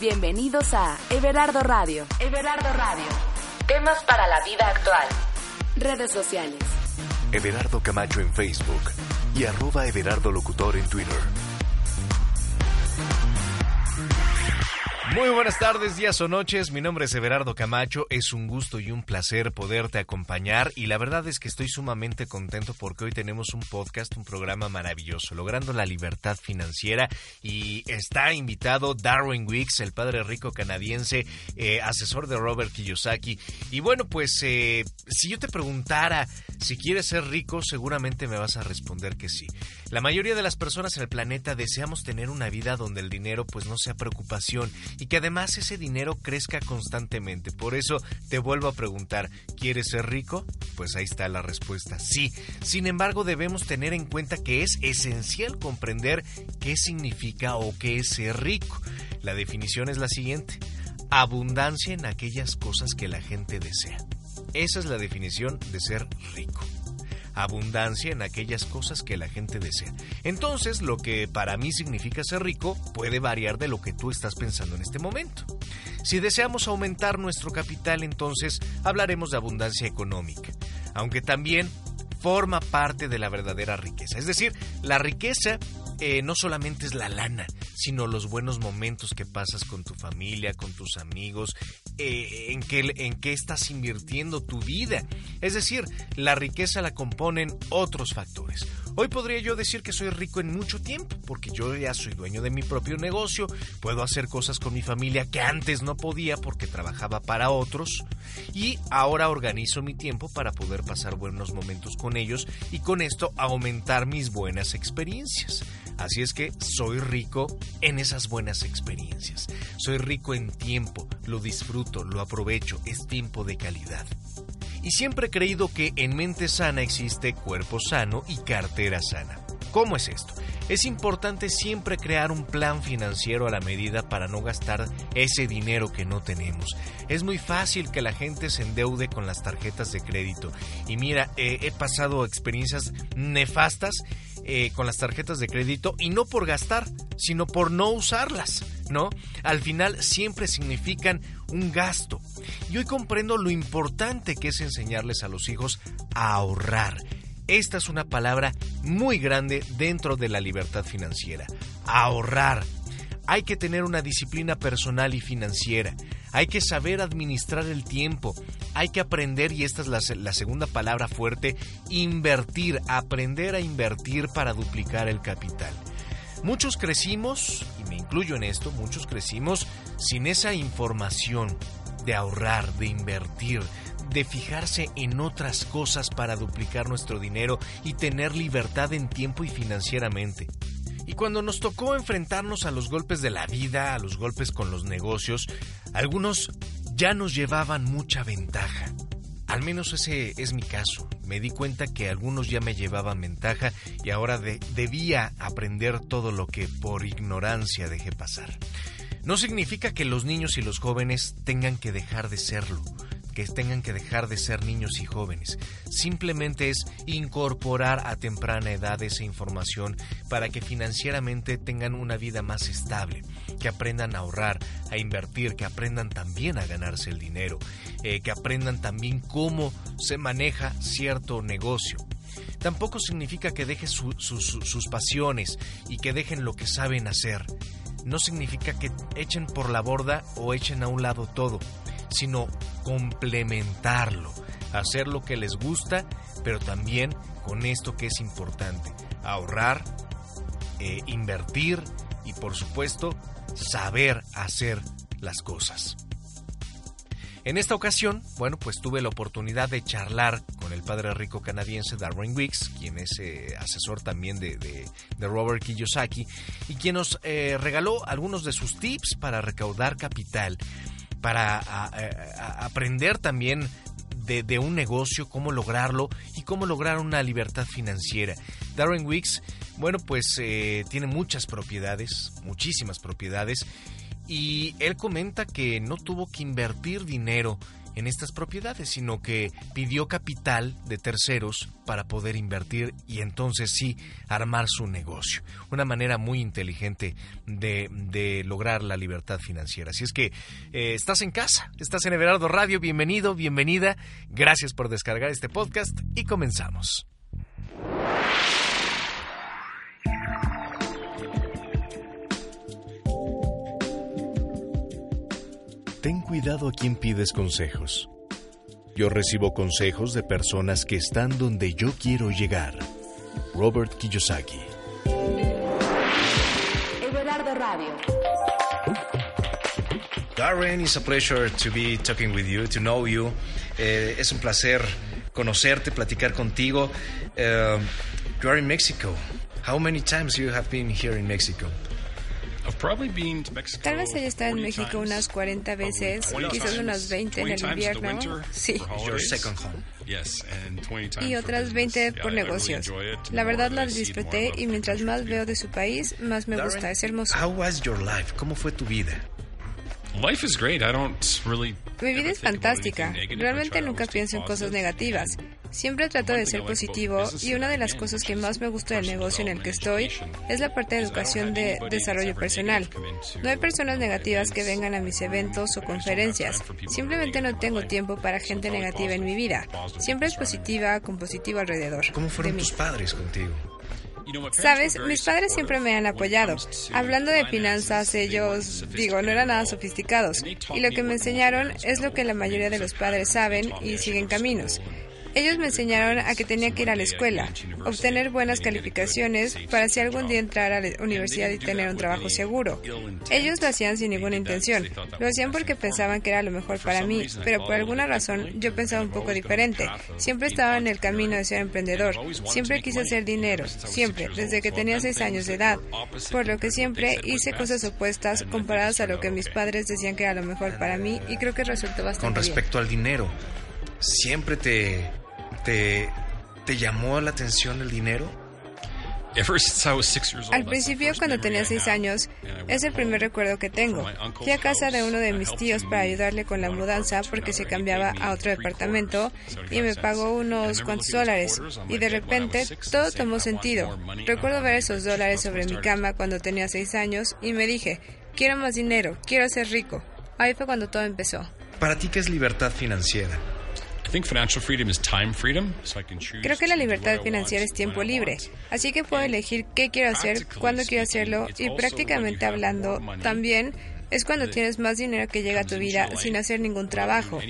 Bienvenidos a Everardo Radio. Everardo Radio. Temas para la vida actual. Redes sociales. Everardo Camacho en Facebook y arroba Everardo Locutor en Twitter. Muy buenas tardes, días o noches. Mi nombre es Everardo Camacho. Es un gusto y un placer poderte acompañar. Y la verdad es que estoy sumamente contento porque hoy tenemos un podcast, un programa maravilloso, logrando la libertad financiera. Y está invitado Darwin Weeks, el padre rico canadiense, eh, asesor de Robert Kiyosaki. Y bueno, pues eh, si yo te preguntara si quieres ser rico, seguramente me vas a responder que sí. La mayoría de las personas en el planeta deseamos tener una vida donde el dinero pues no sea preocupación y que además ese dinero crezca constantemente. Por eso te vuelvo a preguntar, ¿quieres ser rico? Pues ahí está la respuesta, sí. Sin embargo, debemos tener en cuenta que es esencial comprender qué significa o qué es ser rico. La definición es la siguiente, abundancia en aquellas cosas que la gente desea. Esa es la definición de ser rico abundancia en aquellas cosas que la gente desea. Entonces, lo que para mí significa ser rico puede variar de lo que tú estás pensando en este momento. Si deseamos aumentar nuestro capital, entonces hablaremos de abundancia económica, aunque también forma parte de la verdadera riqueza. Es decir, la riqueza eh, no solamente es la lana, sino los buenos momentos que pasas con tu familia, con tus amigos, eh, en, qué, en qué estás invirtiendo tu vida. Es decir, la riqueza la componen otros factores. Hoy podría yo decir que soy rico en mucho tiempo, porque yo ya soy dueño de mi propio negocio, puedo hacer cosas con mi familia que antes no podía porque trabajaba para otros, y ahora organizo mi tiempo para poder pasar buenos momentos con ellos y con esto aumentar mis buenas experiencias. Así es que soy rico en esas buenas experiencias. Soy rico en tiempo, lo disfruto, lo aprovecho, es tiempo de calidad. Y siempre he creído que en mente sana existe cuerpo sano y cartera sana. ¿Cómo es esto? Es importante siempre crear un plan financiero a la medida para no gastar ese dinero que no tenemos. Es muy fácil que la gente se endeude con las tarjetas de crédito. Y mira, he pasado experiencias nefastas eh, con las tarjetas de crédito y no por gastar, sino por no usarlas, ¿no? Al final siempre significan un gasto. Y hoy comprendo lo importante que es enseñarles a los hijos a ahorrar. Esta es una palabra muy grande dentro de la libertad financiera. Ahorrar. Hay que tener una disciplina personal y financiera. Hay que saber administrar el tiempo. Hay que aprender, y esta es la, segunda palabra fuerte, invertir, aprender a invertir para duplicar el capital. Muchos crecimos, y me incluyo en esto, muchos crecimos sin esa información de ahorrar, de invertir, de fijarse en otras cosas para duplicar nuestro dinero y tener libertad en tiempo y financieramente. Y cuando nos tocó enfrentarnos a los golpes de la vida, a los golpes con los negocios, algunos ya nos llevaban mucha ventaja. Al menos ese es mi caso. Me di cuenta que algunos ya me llevaban ventaja y ahora debía aprender todo lo que por ignorancia dejé pasar. No significa que los niños y los jóvenes tengan que dejar de serlo que tengan que dejar de ser niños y jóvenes. Simplemente es incorporar a temprana edad esa información para que financieramente tengan una vida más estable, que aprendan a ahorrar, a invertir, que aprendan también a ganarse el dinero, eh, que aprendan también cómo se maneja cierto negocio. Tampoco significa que dejen sus pasiones y que dejen lo que saben hacer. No significa que echen por la borda o echen a un lado todo sino complementarlo, hacer lo que les gusta, pero también con esto que es importante, ahorrar, eh, invertir y por supuesto saber hacer las cosas. En esta ocasión, bueno, pues tuve la oportunidad de charlar con el padre rico canadiense Darwin Wicks, quien es eh, asesor también de, de, Robert Kiyosaki, y quien nos eh, regaló algunos de sus tips para recaudar capital, para aprender también de, un negocio, cómo lograrlo y cómo lograr una libertad financiera. Darwin Wicks, bueno, pues eh, tiene muchas propiedades, muchísimas propiedades, y él comenta que no tuvo que invertir dinero en estas propiedades, sino que pidió capital de terceros para poder invertir y entonces sí armar su negocio. Una manera muy inteligente de, lograr la libertad financiera. Así es que eh, estás en casa, estás en Everardo Radio, bienvenido, bienvenida, gracias por descargar este podcast y comenzamos. Ten cuidado a quien pides consejos. Yo recibo consejos de personas que están donde yo quiero llegar. Robert Kiyosaki. Everardo Radio. Darren, it's a pleasure to be talking with you, to know you. Eh, es un placer conocerte, platicar contigo. Uh, you are in Mexico. How many times you have been here in Mexico? Tal vez haya estado en México unas 40 veces, quizás unas 20 en el invierno. Sí. Y otras 20 por negocios. La verdad las disfruté y mientras más veo de su país, más me gusta. Es hermoso. ¿Cómo fue tu vida? Mi vida es fantástica. Realmente nunca pienso en cosas negativas. Siempre trato de ser positivo y una de las cosas que más me gusta del negocio en el que estoy es la parte de educación de desarrollo personal. No hay personas negativas que vengan a mis eventos o conferencias. Simplemente no tengo tiempo para gente negativa en mi vida. Siempre es positiva, con positivo alrededor. ¿Cómo fueron tus padres contigo? Sabes, mis padres siempre me han apoyado. Hablando de finanzas, ellos, digo, no eran nada sofisticados. Y lo que me enseñaron es lo que la mayoría de los padres saben y siguen caminos. Ellos me enseñaron a que tenía que ir a la escuela, obtener buenas calificaciones para si algún día entrar a la universidad y tener un trabajo seguro. Ellos lo hacían sin ninguna intención, lo hacían porque pensaban que era lo mejor para mí, pero por alguna razón yo pensaba un poco diferente. Siempre estaba en el camino de ser emprendedor, siempre quise hacer dinero, siempre, desde que tenía seis años de edad, por lo que siempre hice cosas opuestas comparadas a lo que mis padres decían que era lo mejor para mí y creo que resultó bastante Con respecto al dinero, siempre te, te llamó la atención el dinero? Al principio, cuando tenía seis años, es el primer recuerdo que tengo. Fui a casa de uno de mis tíos para ayudarle con la mudanza porque se cambiaba a otro departamento y me pagó unos cuantos dólares. Y de repente todo tomó sentido. Recuerdo ver esos dólares sobre mi cama cuando tenía seis años y me dije, quiero más dinero, quiero ser rico. Ahí fue cuando todo empezó. ¿Para ti qué es libertad financiera? Creo que la libertad financiera es tiempo libre, así que puedo elegir qué quiero hacer, cuándo quiero hacerlo y prácticamente hablando también es cuando tienes más dinero que llega a tu vida sin hacer ningún trabajo.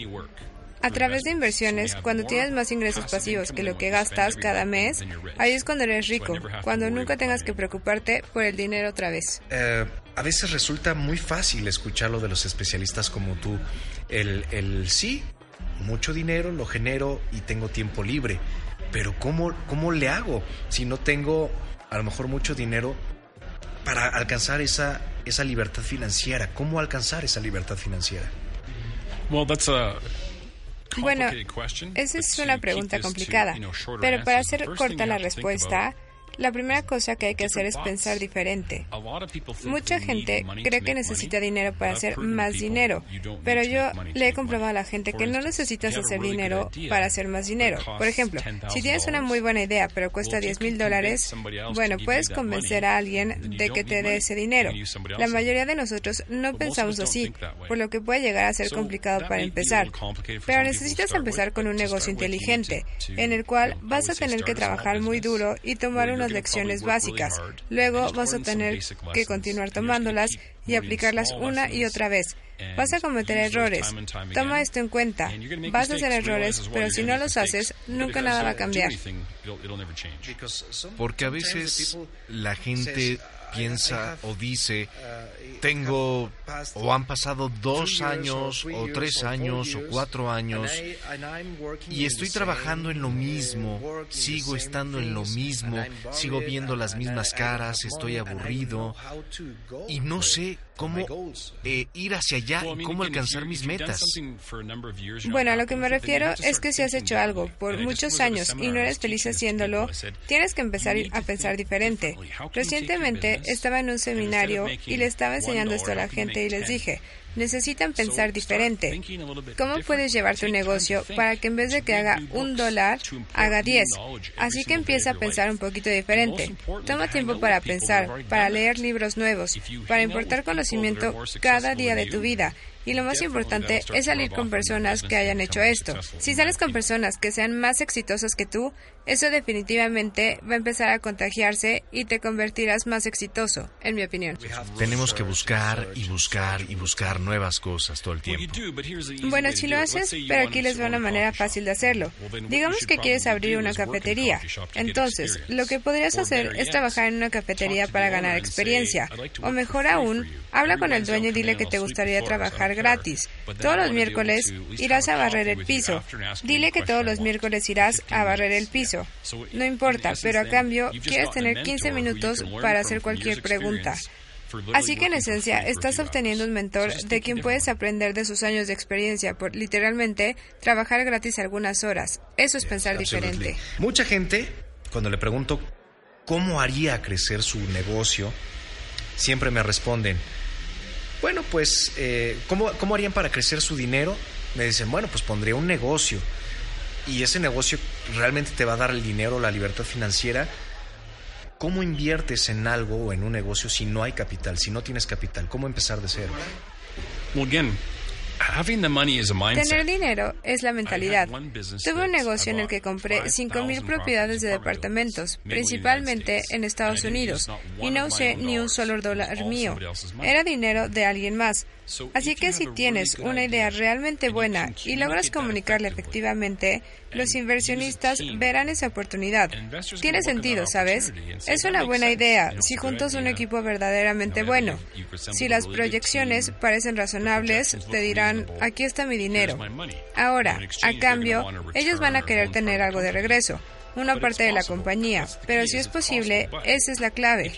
A través de inversiones, cuando tienes más ingresos pasivos que lo que gastas cada mes, ahí es cuando eres rico, cuando nunca tengas que preocuparte por el dinero otra vez. Eh, a veces resulta muy fácil escucharlo de los especialistas como tú. El, el sí, mucho dinero, lo genero y tengo tiempo libre. Pero ¿cómo, cómo le hago si no tengo a lo mejor mucho dinero para alcanzar esa, esa libertad financiera? ¿Cómo alcanzar esa libertad financiera? bueno, esa es una pregunta complicada, pero para hacer corta la respuesta, la primera cosa que hay que hacer es pensar diferente. Mucha gente cree que necesita dinero para hacer más dinero, pero yo le he comprobado a la gente que no necesitas hacer dinero para hacer más dinero. Por ejemplo, si tienes una muy buena idea pero cuesta 10 mil dólares, bueno, puedes convencer a alguien de que te dé ese dinero. La mayoría de nosotros no pensamos así, por lo que puede llegar a ser complicado para empezar. Pero necesitas empezar con un negocio inteligente, en el cual vas a tener que trabajar muy duro y tomar lecciones básicas. Luego vas a tener que continuar tomándolas y aplicarlas una y otra vez. Vas a cometer errores. Toma esto en cuenta. Vas a hacer errores, pero si no los haces, nunca nada va a cambiar. Porque a veces la gente piensa o dice, tengo o han pasado dos años o tres años o cuatro años y estoy trabajando en lo mismo, sigo estando en lo mismo, sigo viendo las mismas caras, estoy aburrido y no sé cómo eh, ir hacia allá y cómo alcanzar mis metas. Bueno, a lo que me refiero es que si has hecho algo por muchos años y no eres feliz haciéndolo, tienes que empezar a pensar diferente. Recientemente estaba en un seminario y le estaba enseñando esto a la gente y les dije, necesitan pensar diferente. ¿Cómo puedes llevar tu negocio para que en vez de que haga un dólar, haga diez? Así que empieza a pensar un poquito diferente. Toma tiempo para pensar, para leer libros nuevos, para importar conocimiento cada día de tu vida y lo más importante es salir con personas que hayan hecho esto. Si sales con personas que sean más exitosas que tú, eso definitivamente va a empezar a contagiarse y te convertirás más exitoso, en mi opinión. Tenemos que buscar y buscar y buscar nuevas cosas todo el tiempo. Bueno, si lo haces, pero aquí les va una manera fácil de hacerlo. Digamos que quieres abrir una cafetería. Entonces, lo que podrías hacer es trabajar en una cafetería para ganar experiencia. O mejor aún, habla con el dueño y dile que te gustaría trabajar gratis. Todos los miércoles irás a barrer el piso. Dile que todos los miércoles irás a barrer el piso. No importa, pero a cambio quieres tener 15 minutos para hacer cualquier pregunta. Así que en esencia estás obteniendo un mentor de quien puedes aprender de sus años de experiencia por literalmente trabajar gratis algunas horas. Eso es pensar diferente. Mucha gente, cuando le pregunto cómo haría crecer su negocio, siempre me responden, bueno, pues, eh, ¿cómo, ¿cómo harían para crecer su dinero? Me dicen, bueno, pues pondría un negocio y ese negocio realmente te va a dar el dinero, la libertad financiera. ¿Cómo inviertes en algo o en un negocio si no hay capital, si no tienes capital? ¿Cómo empezar de cero? Well, again, Tener dinero es la mentalidad. Tuve un negocio en el que compré 5.000 propiedades de departamentos, principalmente en Estados Unidos, y no usé ni un solo dólar mío. Era dinero de alguien más. Así que si tienes una idea realmente buena y logras comunicarla efectivamente, los inversionistas verán esa oportunidad. Tiene sentido, ¿sabes? Es una buena idea si juntos un equipo verdaderamente bueno. Si las proyecciones parecen razonables, te dirán, aquí está mi dinero. Ahora, a cambio, ellos van a querer tener algo de regreso una parte de la compañía, pero si es posible, esa es la clave.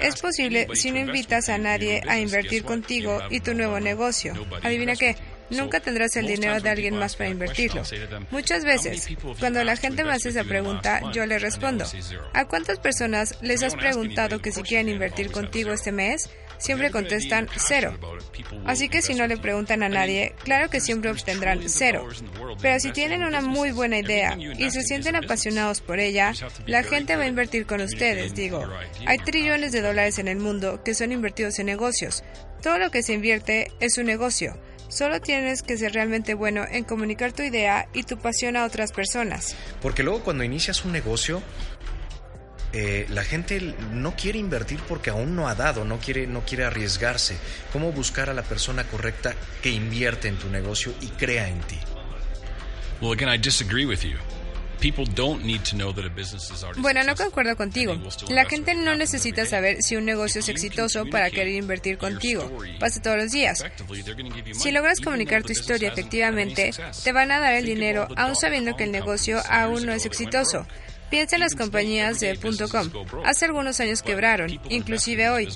Es posible si no invitas a nadie a invertir contigo y tu nuevo negocio. Adivina qué, nunca tendrás el dinero de alguien más para invertirlo. Muchas veces, cuando la gente me hace esa pregunta, yo le respondo, ¿a cuántas personas les has preguntado que si quieren invertir contigo este mes? Siempre contestan cero. Así que si no le preguntan a nadie, claro que siempre obtendrán cero. Pero si tienen una muy buena idea y se sienten apasionados por ella, la gente va a invertir con ustedes, digo. Hay trillones de dólares en el mundo que son invertidos en negocios. Todo lo que se invierte es un negocio. Solo tienes que ser realmente bueno en comunicar tu idea y tu pasión a otras personas. Porque luego cuando inicias un negocio, eh, la gente no quiere invertir porque aún no ha dado, no quiere, no quiere arriesgarse. ¿Cómo buscar a la persona correcta que invierte en tu negocio y crea en ti? Bueno, no concuerdo contigo. La gente no necesita saber si un negocio es exitoso para querer invertir contigo. Pasa todos los días. Si logras comunicar tu historia efectivamente, te van a dar el dinero aún sabiendo que el negocio aún no es exitoso. Piensa en las compañías de .com. Hace algunos años quebraron, inclusive hoy.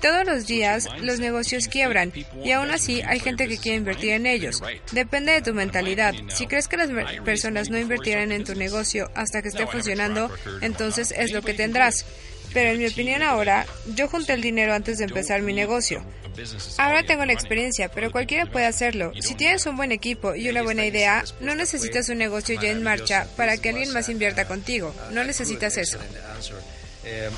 Todos los días los negocios quiebran y aún así hay gente que quiere invertir en ellos. Depende de tu mentalidad. Si crees que las personas no invertirán en tu negocio hasta que esté funcionando, entonces es lo que tendrás. Pero en mi opinión ahora, yo junté el dinero antes de empezar mi negocio. Ahora tengo la experiencia, pero cualquiera puede hacerlo. Si tienes un buen equipo y una buena idea, no necesitas un negocio ya en marcha para que alguien más invierta contigo. No necesitas eso. Eh,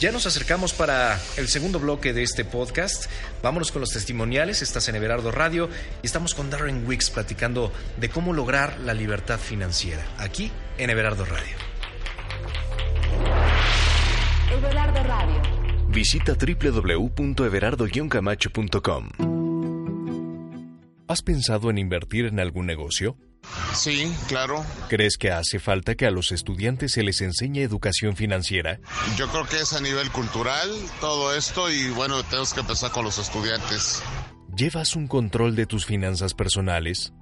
ya nos acercamos para el segundo bloque de este podcast. Vámonos con los testimoniales. Estás en Everardo Radio y estamos con Darren Wicks platicando de cómo lograr la libertad financiera aquí en Everardo Radio. Everardo Radio. Visita www.everardo-camacho.com. ¿Has pensado en invertir en algún negocio? Sí, claro. ¿Crees que hace falta que a los estudiantes se les enseñe educación financiera? Yo creo que es a nivel cultural todo esto y bueno, tenemos que empezar con los estudiantes. ¿Llevas un control de tus finanzas personales?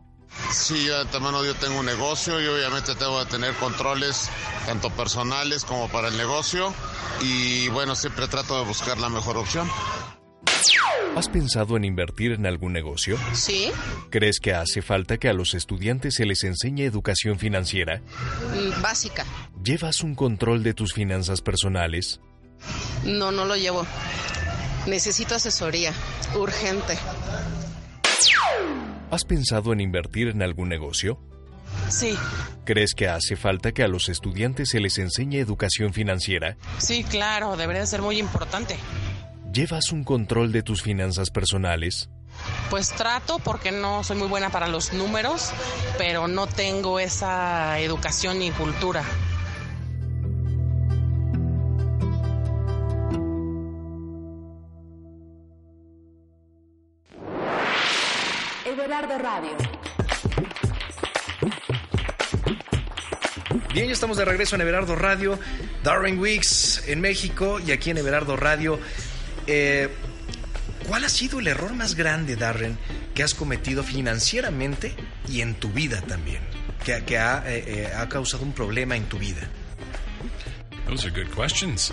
Sí, hermano, yo tengo un negocio y obviamente tengo que tener controles tanto personales como para el negocio y bueno, siempre trato de buscar la mejor opción. ¿Has pensado en invertir en algún negocio? Sí. ¿Crees que hace falta que a los estudiantes se les enseñe educación financiera? Mm, básica. ¿Llevas un control de tus finanzas personales? No, no lo llevo. Necesito asesoría. Urgente. ¿Has pensado en invertir en algún negocio? Sí. ¿Crees que hace falta que a los estudiantes se les enseñe educación financiera? Sí, claro, debería ser muy importante. ¿Llevas un control de tus finanzas personales? Pues trato porque no soy muy buena para los números, pero no tengo esa educación ni cultura. Radio. Bien, ya estamos de regreso en Everardo Radio, Darren Weeks en México y aquí en Everardo Radio eh, ¿Cuál ha sido el error más grande, Darren, que has cometido financieramente y en tu vida también? Que, eh, eh, ha causado un problema en tu vida. Those are good questions.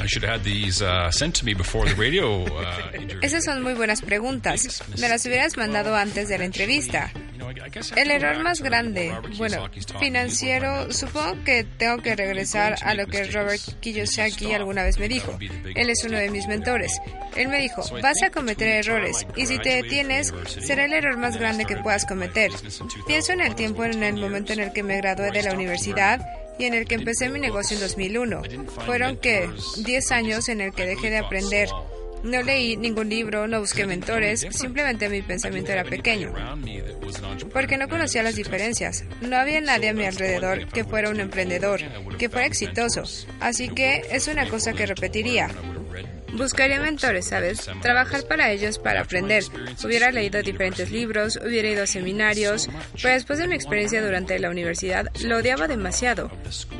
I should have had these uh, sent to me before the radio. Uh, Esas son muy buenas preguntas. Me las hubieras mandado antes de la entrevista. El error más grande, bueno, financiero, supongo que tengo que regresar a lo que Robert Kiyosaki alguna vez me dijo. Él es uno de mis mentores. Él me dijo, vas a cometer errores y si te detienes, será el error más grande que puedas cometer. Pienso en el tiempo en el momento en el que me gradué de la universidad y en el que empecé mi negocio en 2001. Fueron que 10 años en el que dejé de aprender no leí ningún libro, no busqué mentores, simplemente mi pensamiento era pequeño. Porque no conocía las diferencias. No había nadie a mi alrededor que fuera un emprendedor, que fuera exitoso. Así que es una cosa que repetiría. Buscaría mentores, ¿sabes? Trabajar para ellos para aprender. Hubiera leído diferentes libros, hubiera ido a seminarios, pero después de mi experiencia durante la universidad lo odiaba demasiado.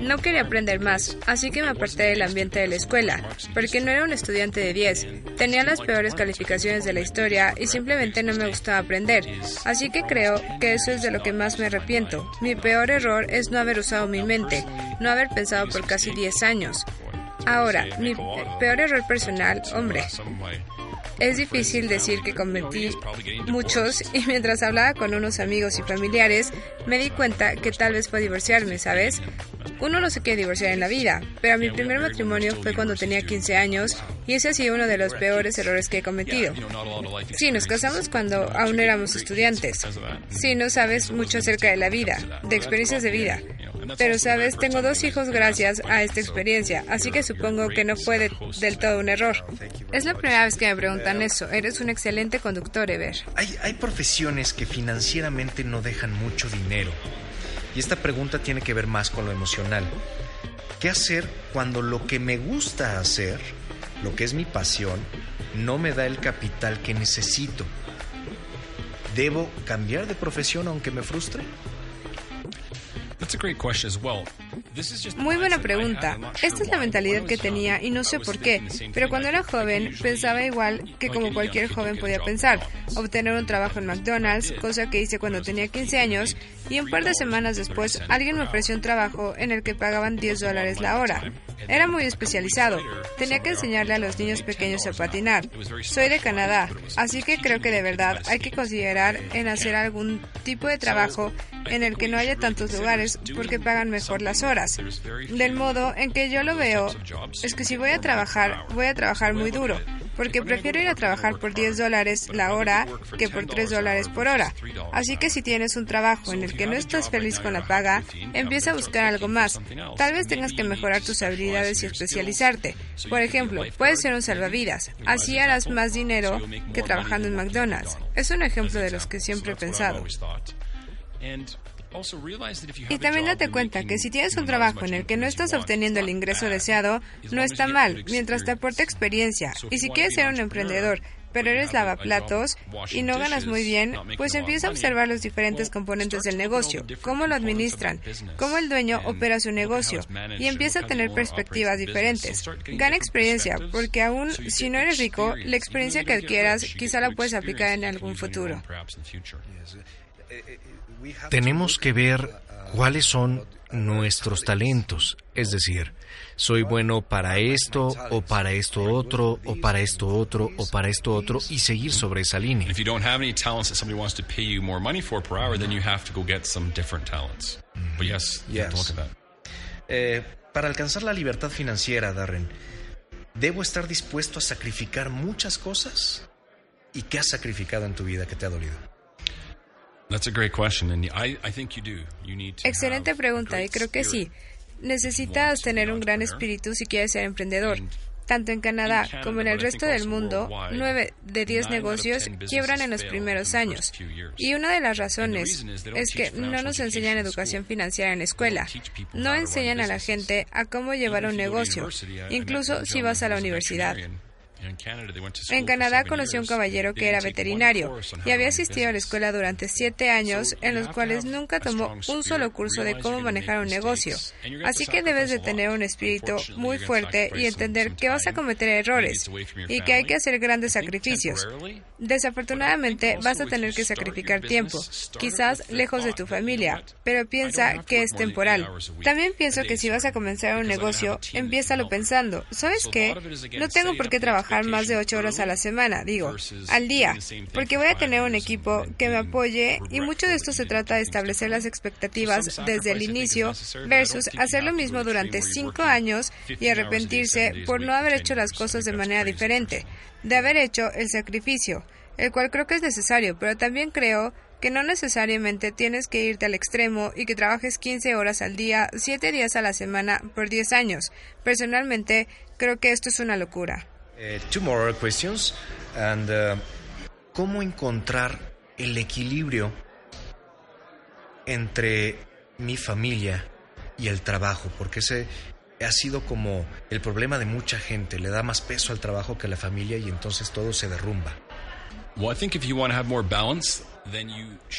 No quería aprender más, así que me aparté del ambiente de la escuela, porque no era un estudiante de 10. Tenía las peores calificaciones de la historia y simplemente no me gustaba aprender. Así que creo que eso es de lo que más me arrepiento. Mi peor error es no haber usado mi mente, no haber pensado por casi 10 años. Ahora, mi peor error personal, hombre. Es difícil decir que cometí muchos y mientras hablaba con unos amigos y familiares me di cuenta que tal vez fue divorciarme, ¿sabes? Uno no se quiere divorciar en la vida, pero mi primer matrimonio fue cuando tenía 15 años y ese ha sido uno de los peores errores que he cometido. Sí, nos casamos cuando aún éramos estudiantes. Sí, no sabes mucho acerca de la vida, de experiencias de vida. Pero sabes, tengo dos hijos gracias a esta experiencia, así que supongo que no fue del todo un error. Es la primera vez que me preguntan eso. Eres un excelente conductor, Ever. Hay, hay profesiones que financieramente no dejan mucho dinero. Y esta pregunta tiene que ver más con lo emocional. ¿Qué hacer cuando lo que me gusta hacer, lo que es mi pasión, no me da el capital que necesito? ¿Debo cambiar de profesión aunque me frustre? Muy buena pregunta. Esta es la mentalidad que tenía y no sé por qué, pero cuando era joven pensaba igual que como cualquier joven podía pensar, obtener un trabajo en McDonald's, cosa que hice cuando tenía 15 años, y un par de semanas después alguien me ofreció un trabajo en el que pagaban 10 dólares la hora. Era muy especializado. Tenía que enseñarle a los niños pequeños a patinar. Soy de Canadá, así que creo que de verdad hay que considerar en hacer algún tipo de trabajo en el que no haya tantos lugares porque pagan mejor las horas. Del modo en que yo lo veo es que si voy a trabajar, voy a trabajar muy duro porque prefiero ir a trabajar por 10 dólares la hora que por 3 dólares por hora. Así que si tienes un trabajo en el que no estás feliz con la paga, empieza a buscar algo más. Tal vez tengas que mejorar tus habilidades y especializarte. Por ejemplo, puedes ser un salvavidas. Así harás más dinero que trabajando en McDonald's. Es un ejemplo de los que siempre he pensado. Y también date cuenta que si tienes un trabajo en el que no estás obteniendo el ingreso deseado, no está mal, mientras te aporta experiencia. Y si quieres ser un emprendedor, pero eres lavaplatos y no ganas muy bien, pues empieza a observar los diferentes componentes del negocio, cómo lo administran, cómo el dueño opera su negocio y empieza a tener perspectivas diferentes. Gana experiencia, porque aún si no eres rico, la experiencia que adquieras quizá la puedes aplicar en algún futuro. Tenemos que ver cuáles son nuestros talentos, es decir, soy bueno para esto o para esto otro o para esto otro o para esto otro y seguir sobre esa línea. para alcanzar la libertad financiera, Darren, ¿debo estar dispuesto a sacrificar muchas cosas? ¿Y qué has sacrificado en tu vida que te ha dolido? Excelente pregunta y creo que sí. Necesitas tener un gran espíritu si quieres ser emprendedor. Tanto en Canadá como en el resto del mundo, nueve de diez negocios quiebran en los primeros años. Y una de las razones es que no nos enseñan educación financiera en la escuela. No enseñan a la gente a cómo llevar un negocio, incluso si vas a la universidad. En Canadá conocí a un caballero que era veterinario y había asistido a la escuela durante siete años, en los cuales nunca tomó un solo curso de cómo manejar un negocio. Así que debes de tener un espíritu muy fuerte y entender que vas a cometer errores y que hay que hacer grandes sacrificios. Desafortunadamente vas a tener que sacrificar tiempo, quizás lejos de tu familia, pero piensa que es temporal. También pienso que si vas a comenzar un negocio, empiézalo pensando, ¿sabes qué? No tengo por qué trabajar más de ocho horas a la semana, digo, al día, porque voy a tener un equipo que me apoye y mucho de esto se trata de establecer las expectativas desde el inicio versus hacer lo mismo durante cinco años y arrepentirse por no haber hecho las cosas de manera diferente, de haber hecho el sacrificio, el cual creo que es necesario, pero también creo que no necesariamente tienes que irte al extremo y que trabajes 15 horas al día, 7 días a la semana por 10 años. Personalmente, creo que esto es una locura. Eh, two more questions. And uh, cómo encontrar el equilibrio entre mi familia y el trabajo, porque ese ha sido como el problema de mucha gente, le da más peso al trabajo que a la familia y entonces todo se derrumba.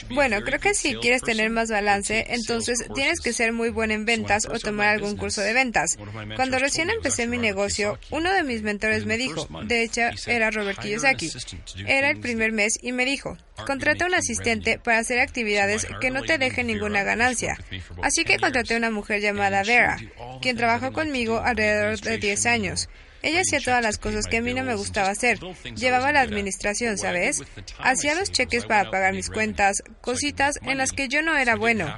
Bueno, creo que si quieres tener más balance, entonces tienes que ser muy bueno en ventas o tomar algún curso de ventas. Cuando recién empecé mi negocio, uno de mis mentores me dijo, de hecho era Robert Kiyosaki, era el primer mes y me dijo, contrata un asistente para hacer actividades que no te dejen ninguna ganancia. Así que contraté a una mujer llamada Vera, quien trabajó conmigo alrededor de 10 años. Ella hacía todas las cosas que a mí no me gustaba hacer. Llevaba la administración, ¿sabes? Hacía los cheques para pagar mis cuentas, cositas en las que yo no era bueno.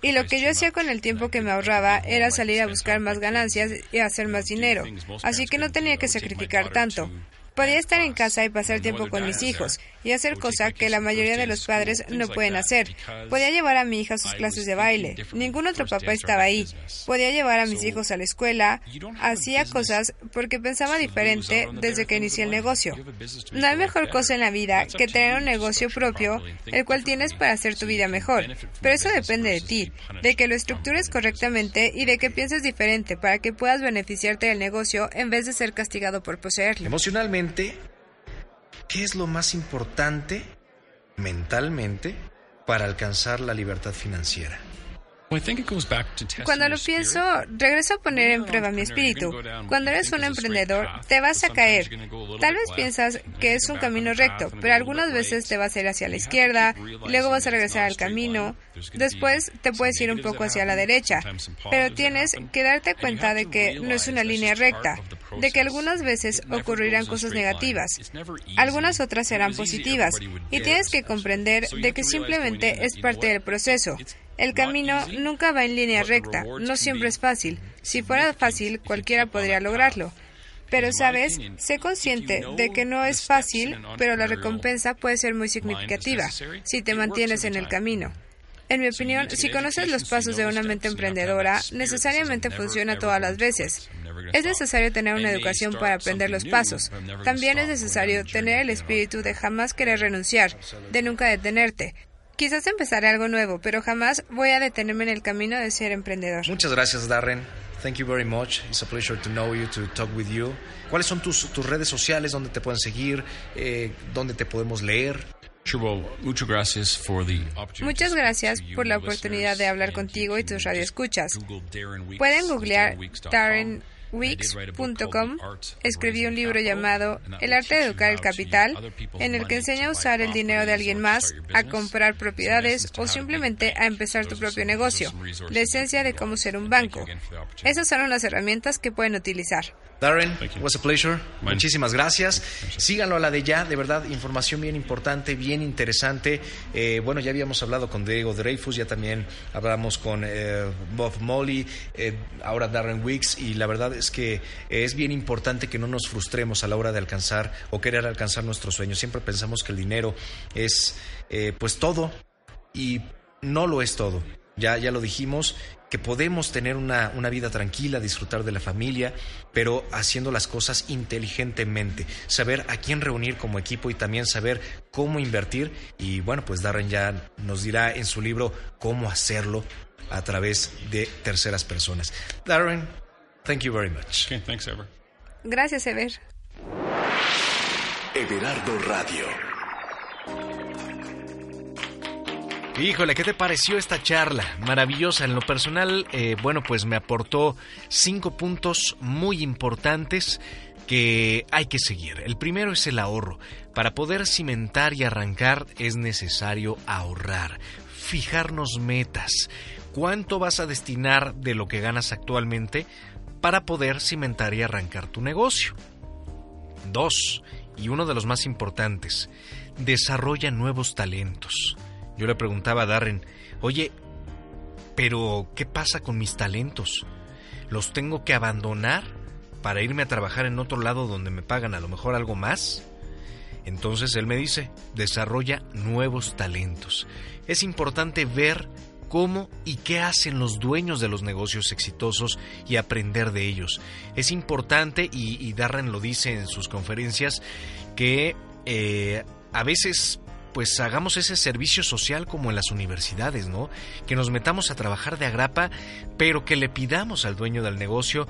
Y lo que yo hacía con el tiempo que me ahorraba era salir a buscar más ganancias y hacer más dinero. Así que no tenía que sacrificar tanto. Podía estar en casa y pasar tiempo con mis hijos y hacer cosas que la mayoría de los padres no pueden hacer. Podía llevar a mi hija a sus clases de baile. Ningún otro papá estaba ahí. Podía llevar a mis hijos a la escuela. Hacía cosas porque pensaba diferente desde que inicié el negocio. No hay mejor cosa en la vida que tener un negocio propio, el cual tienes para hacer tu vida mejor. Pero eso depende de ti, de que lo estructures correctamente y de que pienses diferente para que puedas beneficiarte del negocio en vez de ser castigado por poseerlo. Emocionalmente ¿qué es lo más importante mentalmente para alcanzar la libertad financiera? Cuando lo pienso, regreso a poner en prueba mi espíritu. Cuando eres un emprendedor, te vas a caer. Tal vez piensas que es un camino recto, pero algunas veces te vas a ir hacia la izquierda, luego vas a regresar al camino, después te puedes ir un poco hacia la derecha, pero tienes que darte cuenta de que no es una línea recta, de que algunas veces ocurrirán cosas negativas, algunas otras serán positivas, y tienes que comprender de que simplemente es parte del proceso. El camino nunca va en línea recta, no siempre es fácil. Si fuera fácil, cualquiera podría lograrlo. Pero, sabes, sé consciente de que no es fácil, pero la recompensa puede ser muy significativa si te mantienes en el camino. En mi opinión, si conoces los pasos de una mente emprendedora, necesariamente funciona todas las veces. Es necesario tener una educación para aprender los pasos. También es necesario tener el espíritu de jamás querer renunciar, de nunca detenerte, Quizás empezaré algo nuevo, pero jamás voy a detenerme en el camino de ser emprendedor. Muchas gracias, Darren. Thank you very much. It's a pleasure to know you, to talk with you. ¿Cuáles son tus, tus redes sociales donde te pueden seguir? Eh, ¿Dónde te podemos leer? Muchas gracias por la oportunidad de hablar contigo y tus radioescuchas. Pueden googlear Darren Wix.com escribí un libro llamado El arte de educar el capital, en el que enseña a usar el dinero de alguien más, a comprar propiedades o simplemente a empezar tu propio negocio, la esencia de cómo ser un banco. Esas son unas herramientas que pueden utilizar. Darren, was a pleasure. Muchísimas gracias. Síganlo a la de ya, de verdad, información bien importante, bien interesante. Eh, bueno, ya habíamos hablado con Diego Dreyfus, ya también hablamos con eh, Bob Molly, eh, ahora Darren Wicks, y la verdad es que es bien importante que no nos frustremos a la hora de alcanzar o querer alcanzar nuestros sueños. Siempre pensamos que el dinero es pues todo y no lo es todo. Ya, ya lo dijimos, que podemos tener una, una, vida tranquila, disfrutar de la familia, pero haciendo las cosas inteligentemente, saber a quién reunir como equipo y también saber cómo invertir. Y bueno, pues Darren ya nos dirá en su libro cómo hacerlo a través de terceras personas. Darren, thank you very much. thanks, Ever. Gracias, Ever. Everardo Radio. Híjole, ¿qué te pareció esta charla? Maravillosa. En lo personal, eh, bueno, pues me aportó cinco puntos muy importantes que hay que seguir. El primero es el ahorro. Para poder cimentar y arrancar es necesario ahorrar, fijarnos metas. ¿Cuánto vas a destinar de lo que ganas actualmente para poder cimentar y arrancar tu negocio? Dos, y uno de los más importantes, desarrolla nuevos talentos. Yo le preguntaba a Darren, oye, pero ¿qué pasa con mis talentos? ¿Los tengo que abandonar para irme a trabajar en otro lado donde me pagan a lo mejor algo más? Entonces él me dice, desarrolla nuevos talentos. Es importante ver cómo y qué hacen los dueños de los negocios exitosos y aprender de ellos. Es importante, y, Darren lo dice en sus conferencias, que eh, a veces pues hagamos ese servicio social como en las universidades, ¿no? Que nos metamos a trabajar de agrapa, pero que le pidamos al dueño del negocio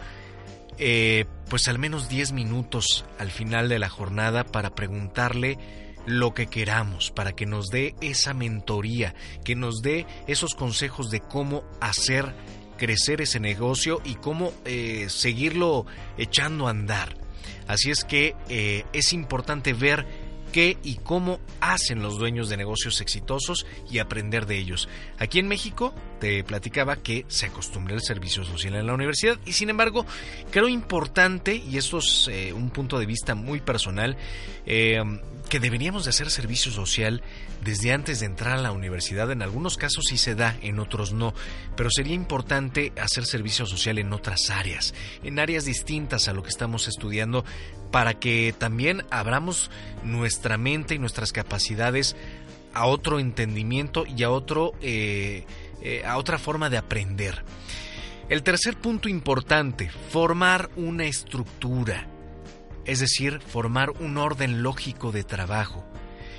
eh, pues al menos 10 minutos al final de la jornada para preguntarle lo que queramos, para que nos dé esa mentoría, que nos dé esos consejos de cómo hacer crecer ese negocio y cómo eh, seguirlo echando a andar. Así es que eh, es importante ver qué y cómo hacen los dueños de negocios exitosos y aprender de ellos. Aquí en México te platicaba que se acostumbra el servicio social en la universidad y sin embargo creo importante, y esto es eh, un punto de vista muy personal, eh, que deberíamos de hacer servicio social desde antes de entrar a la universidad. En algunos casos sí se da, en otros no, pero sería importante hacer servicio social en otras áreas, en áreas distintas a lo que estamos estudiando, para que también abramos nuestra mente y nuestras capacidades a otro entendimiento y a otro eh, eh, a otra forma de aprender. El tercer punto importante, formar una estructura es decir, formar un orden lógico de trabajo.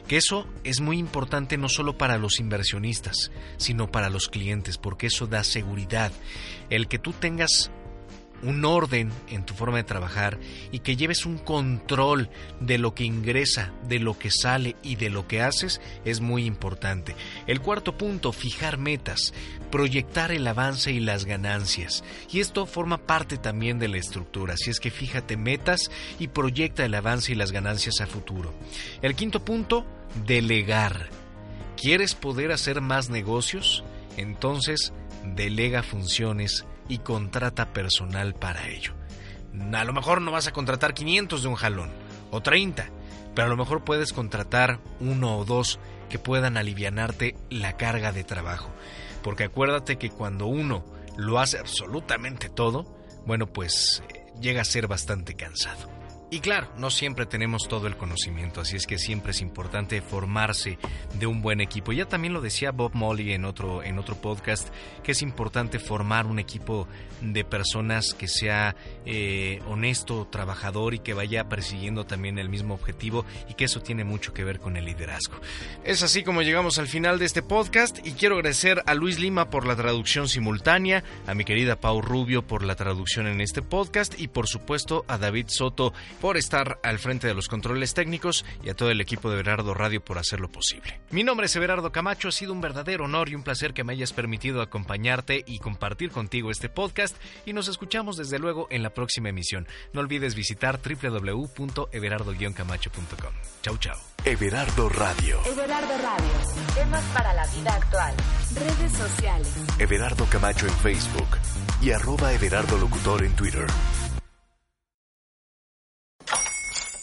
Que eso es muy importante no solo para los inversionistas, sino para los clientes, porque eso da seguridad. El que tú tengas un orden en tu forma de trabajar y que lleves un control de lo que ingresa, de lo que sale y de lo que haces es muy importante. El cuarto punto, fijar metas, proyectar el avance y las ganancias. Y esto forma parte también de la estructura, así es que fíjate metas y proyecta el avance y las ganancias a futuro. El quinto punto, delegar. ¿Quieres poder hacer más negocios? Entonces, delega funciones y contrata personal para ello. A lo mejor no vas a contratar 500 de un jalón o 30, pero a lo mejor puedes contratar uno o dos que puedan alivianarte la carga de trabajo. Porque acuérdate que cuando uno lo hace absolutamente todo, bueno, pues eh, llega a ser bastante cansado. Y claro, no siempre tenemos todo el conocimiento, así es que siempre es importante formarse de un buen equipo. Ya también lo decía Bob Molly en otro, en otro podcast, que es importante formar un equipo de personas que sea eh, honesto, trabajador y que vaya persiguiendo también el mismo objetivo y que eso tiene mucho que ver con el liderazgo. Es así como llegamos al final de este podcast y quiero agradecer a Luis Lima por la traducción simultánea, a mi querida Pau Rubio por la traducción en este podcast y por supuesto a David Soto por estar al frente de los controles técnicos y a todo el equipo de Berardo Radio por hacerlo posible. Mi nombre es Everardo Camacho, ha sido un verdadero honor y un placer que me hayas permitido acompañarte y compartir contigo este podcast y nos escuchamos desde luego en la próxima emisión. No olvides visitar www.everardo-camacho.com. Chau chau. Everardo Radio. Everardo Radio. Temas para la vida actual. Redes sociales. Everardo Camacho en Facebook y arroba Everardo Locutor en Twitter.